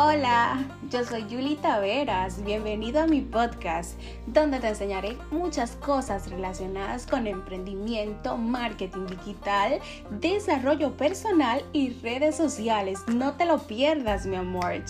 Hola, yo soy Yuli Taveras, bienvenido a mi podcast, donde te enseñaré muchas cosas relacionadas con emprendimiento, marketing digital, desarrollo personal y redes sociales. No te lo pierdas, mi amor.